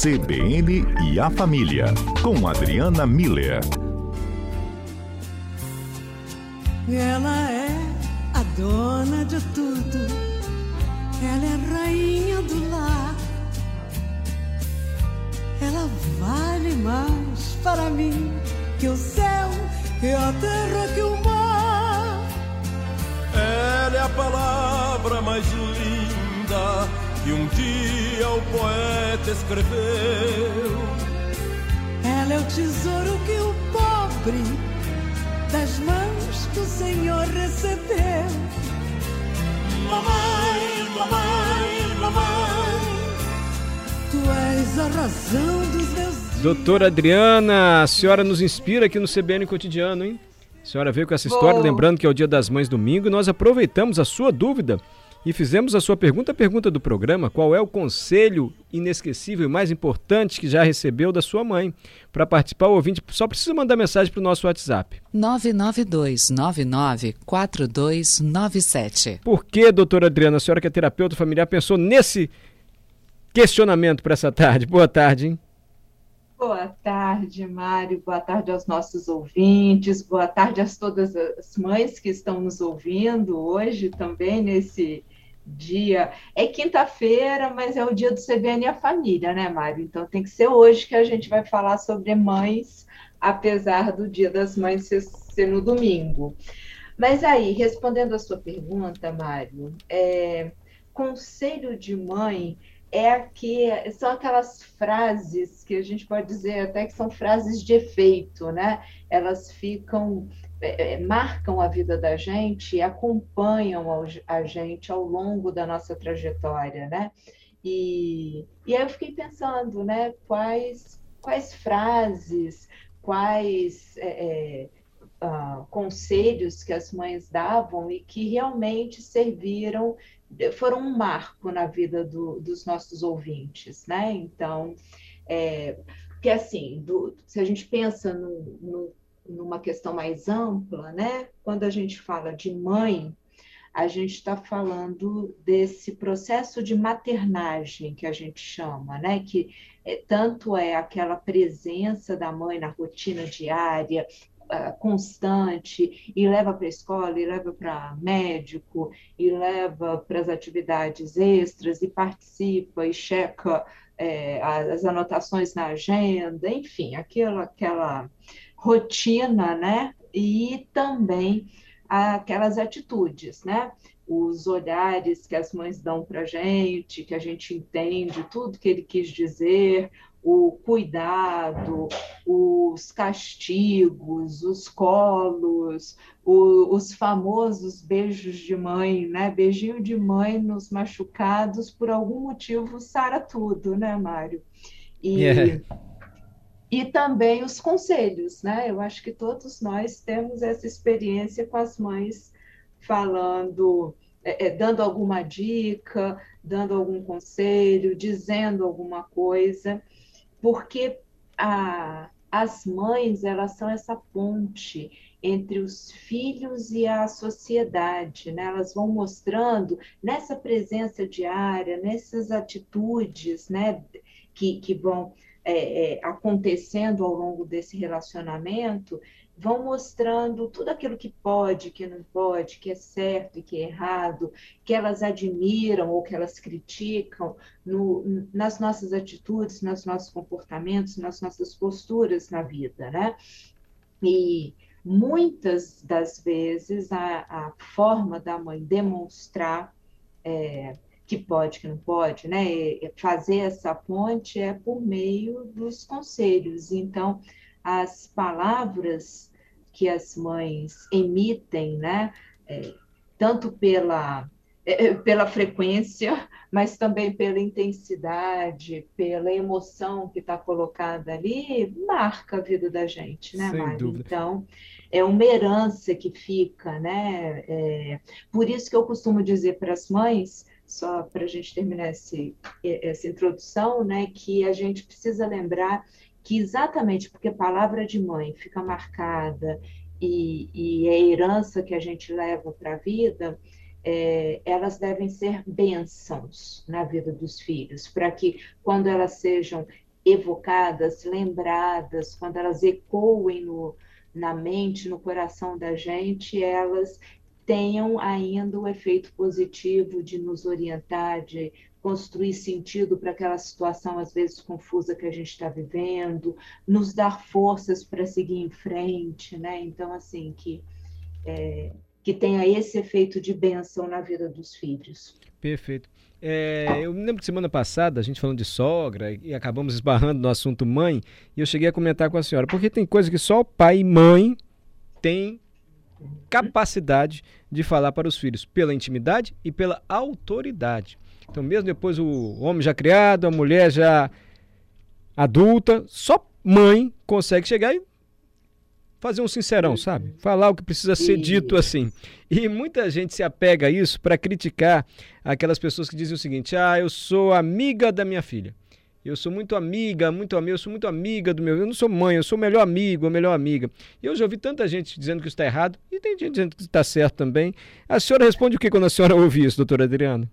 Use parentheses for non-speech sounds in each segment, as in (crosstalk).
CBN e a Família, com Adriana Miller. Ela é a dona de tudo, ela é rainha do lar. Ela vale mais para mim que o céu, que a terra, que o mar. Ela é a palavra mais linda que um dia o poeta escreveu. Ela é o tesouro que o pobre das mãos do Senhor recebeu. Mamãe, mamãe, mamãe, tu és a razão dos meus Doutora Adriana, a senhora nos inspira aqui no CBN Cotidiano, hein? A senhora veio com essa história, lembrando que é o Dia das Mães domingo, e nós aproveitamos a sua dúvida e fizemos a sua pergunta, a pergunta do programa, qual é o conselho inesquecível e mais importante que já recebeu da sua mãe? Para participar, o ouvinte só precisa mandar mensagem para o nosso WhatsApp. 992994297. Por que, doutora Adriana, a senhora que é terapeuta familiar, pensou nesse questionamento para essa tarde? Boa tarde, hein? Boa tarde, Mário. Boa tarde aos nossos ouvintes. Boa tarde a todas as mães que estão nos ouvindo hoje também nesse dia. É quinta-feira, mas é o dia do CBN e a família, né, Mário? Então tem que ser hoje que a gente vai falar sobre mães, apesar do Dia das Mães ser, ser no domingo. Mas aí, respondendo a sua pergunta, Mário, é, conselho de mãe é que são aquelas frases que a gente pode dizer até que são frases de efeito, né? Elas ficam é, é marcam a vida da gente acompanham a gente ao longo da nossa trajetória, né? E, e aí eu fiquei pensando, né? Quais quais frases, quais é, é, uh, conselhos que as mães davam e que realmente serviram foram um marco na vida do, dos nossos ouvintes, né? Então, é, porque assim, do, se a gente pensa no, no, numa questão mais ampla, né? Quando a gente fala de mãe, a gente está falando desse processo de maternagem que a gente chama, né? Que é, tanto é aquela presença da mãe na rotina diária, constante e leva para a escola, e leva para médico, e leva para as atividades extras, e participa e checa é, as anotações na agenda, enfim, aquela, aquela rotina, né? E também aquelas atitudes, né? Os olhares que as mães dão para a gente, que a gente entende tudo que ele quis dizer, o cuidado, os castigos, os colos, o, os famosos beijos de mãe, né? Beijinho de mãe nos machucados, por algum motivo, sara tudo, né, Mário? E, yeah. e também os conselhos, né? Eu acho que todos nós temos essa experiência com as mães falando. É, é, dando alguma dica, dando algum conselho, dizendo alguma coisa porque a, as mães elas são essa ponte entre os filhos e a sociedade, né? Elas vão mostrando nessa presença diária, nessas atitudes, né, que, que vão é, é, acontecendo ao longo desse relacionamento, vão mostrando tudo aquilo que pode, que não pode, que é certo e que é errado, que elas admiram ou que elas criticam no, nas nossas atitudes, nos nossos comportamentos, nas nossas posturas na vida, né? E muitas das vezes a, a forma da mãe demonstrar é, que pode, que não pode, né? Fazer essa ponte é por meio dos conselhos. Então, as palavras que as mães emitem, né? É, tanto pela, é, é, pela frequência, mas também pela intensidade, pela emoção que está colocada ali, marca a vida da gente, né, Sem Mari? Dúvida. Então, é uma herança que fica, né? É, por isso que eu costumo dizer para as mães só para a gente terminar esse, essa introdução, né, que a gente precisa lembrar que exatamente porque a palavra de mãe fica marcada e, e é herança que a gente leva para a vida, é, elas devem ser bênçãos na vida dos filhos, para que quando elas sejam evocadas, lembradas, quando elas ecoem no, na mente, no coração da gente, elas tenham ainda o efeito positivo de nos orientar, de construir sentido para aquela situação, às vezes confusa, que a gente está vivendo, nos dar forças para seguir em frente, né? Então, assim, que, é, que tenha esse efeito de bênção na vida dos filhos. Perfeito. É, eu me lembro que semana passada, a gente falando de sogra, e acabamos esbarrando no assunto mãe, e eu cheguei a comentar com a senhora, porque tem coisa que só pai e mãe têm capacidade de falar para os filhos, pela intimidade e pela autoridade. Então, mesmo depois o homem já criado, a mulher já adulta, só mãe consegue chegar e fazer um sincerão, sabe? Falar o que precisa ser dito assim. E muita gente se apega a isso para criticar aquelas pessoas que dizem o seguinte: ah, eu sou amiga da minha filha. Eu sou muito amiga, muito amiga, eu sou muito amiga do meu. Eu não sou mãe, eu sou o melhor amigo, a melhor amiga. E eu já ouvi tanta gente dizendo que isso está errado, e tem gente dizendo que está certo também. A senhora responde o que quando a senhora ouve isso, doutora Adriana?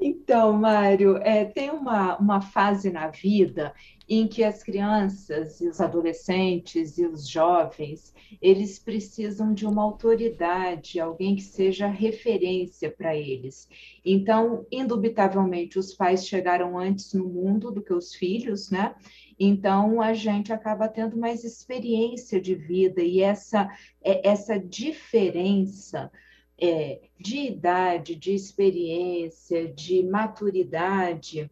Então, Mário, é, tem uma, uma fase na vida em que as crianças e os adolescentes e os jovens, eles precisam de uma autoridade, alguém que seja referência para eles. Então, indubitavelmente, os pais chegaram antes no mundo do que os filhos, né? Então, a gente acaba tendo mais experiência de vida e essa, é, essa diferença é, de idade, de experiência, de maturidade,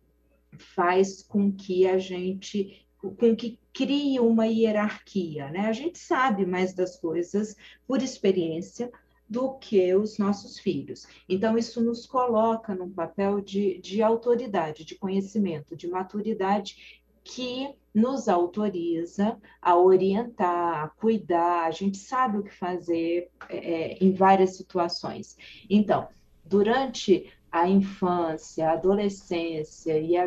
faz com que a gente com que crie uma hierarquia, né? A gente sabe mais das coisas por experiência do que os nossos filhos. Então, isso nos coloca num papel de, de autoridade, de conhecimento, de maturidade que nos autoriza a orientar, a cuidar, a gente sabe o que fazer é, em várias situações. Então, durante a infância, a adolescência e a,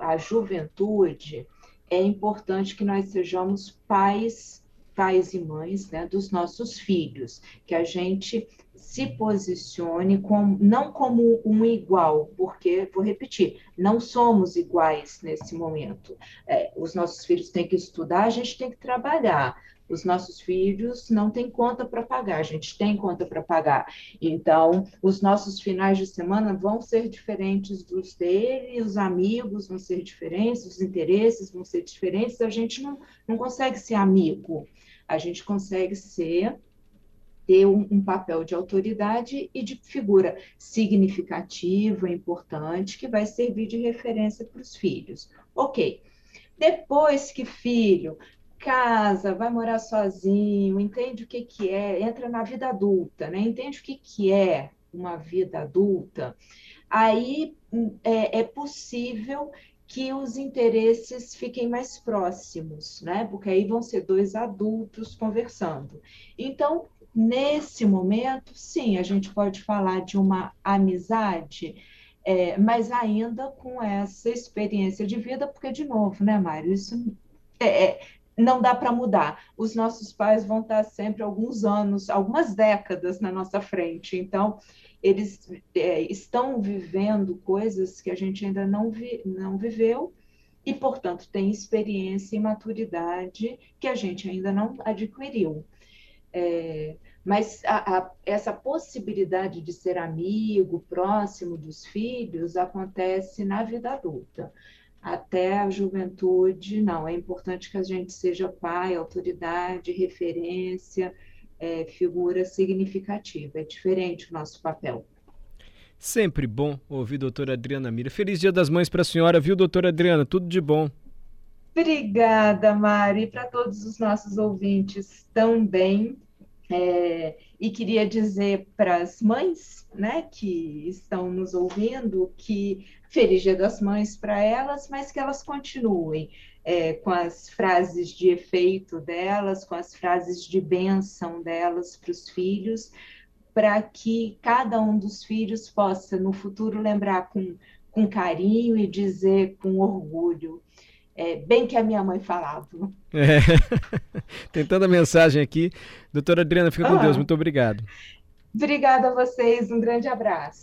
a juventude, é importante que nós sejamos pais, pais e mães né, dos nossos filhos, que a gente se posicione como, não como um igual, porque, vou repetir, não somos iguais nesse momento. É, os nossos filhos têm que estudar, a gente tem que trabalhar. Os nossos filhos não têm conta para pagar, a gente tem conta para pagar. Então, os nossos finais de semana vão ser diferentes dos dele, os amigos vão ser diferentes, os interesses vão ser diferentes. A gente não, não consegue ser amigo, a gente consegue ser ter um, um, papel de autoridade e de figura significativa, importante, que vai servir de referência para os filhos. Ok. Depois que filho casa, vai morar sozinho, entende o que, que é, entra na vida adulta, né? entende o que, que é uma vida adulta, aí hum, é, é possível que os interesses fiquem mais próximos, né? Porque aí vão ser dois adultos conversando. Então, nesse momento, sim, a gente pode falar de uma amizade, é, mas ainda com essa experiência de vida, porque, de novo, né, Mário, isso é, é não dá para mudar. Os nossos pais vão estar sempre alguns anos, algumas décadas na nossa frente. Então, eles é, estão vivendo coisas que a gente ainda não, vi, não viveu e, portanto, tem experiência e maturidade que a gente ainda não adquiriu. É, mas a, a, essa possibilidade de ser amigo, próximo dos filhos, acontece na vida adulta até a juventude, não. É importante que a gente seja pai, autoridade, referência, é, figura significativa. É diferente o nosso papel. Sempre bom ouvir doutora Adriana Mira. Feliz Dia das Mães para a senhora, viu, doutora Adriana? Tudo de bom. Obrigada, Mari, para todos os nossos ouvintes também. É, e queria dizer para as mães né, que estão nos ouvindo que Feliz Dia das Mães para elas, mas que elas continuem é, com as frases de efeito delas, com as frases de bênção delas para os filhos, para que cada um dos filhos possa, no futuro, lembrar com, com carinho e dizer com orgulho. É, bem que a minha mãe falava. É. (laughs) Tem tanta mensagem aqui. Doutora Adriana, fica com ah. Deus. Muito obrigado. Obrigada a vocês. Um grande abraço.